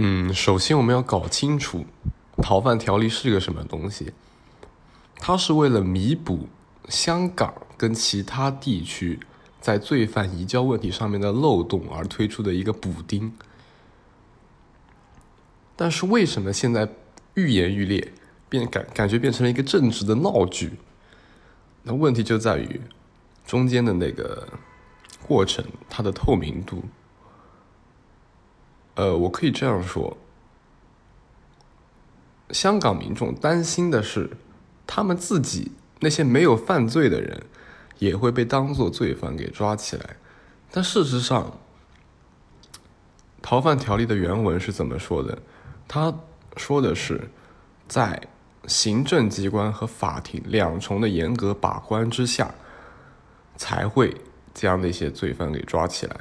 嗯，首先我们要搞清楚逃犯条例是个什么东西。它是为了弥补香港跟其他地区在罪犯移交问题上面的漏洞而推出的一个补丁。但是为什么现在愈演愈烈，变感感觉变成了一个政治的闹剧？那问题就在于中间的那个过程，它的透明度。呃，我可以这样说，香港民众担心的是，他们自己那些没有犯罪的人也会被当作罪犯给抓起来。但事实上，逃犯条例的原文是怎么说的？他说的是，在行政机关和法庭两重的严格把关之下，才会将那些罪犯给抓起来。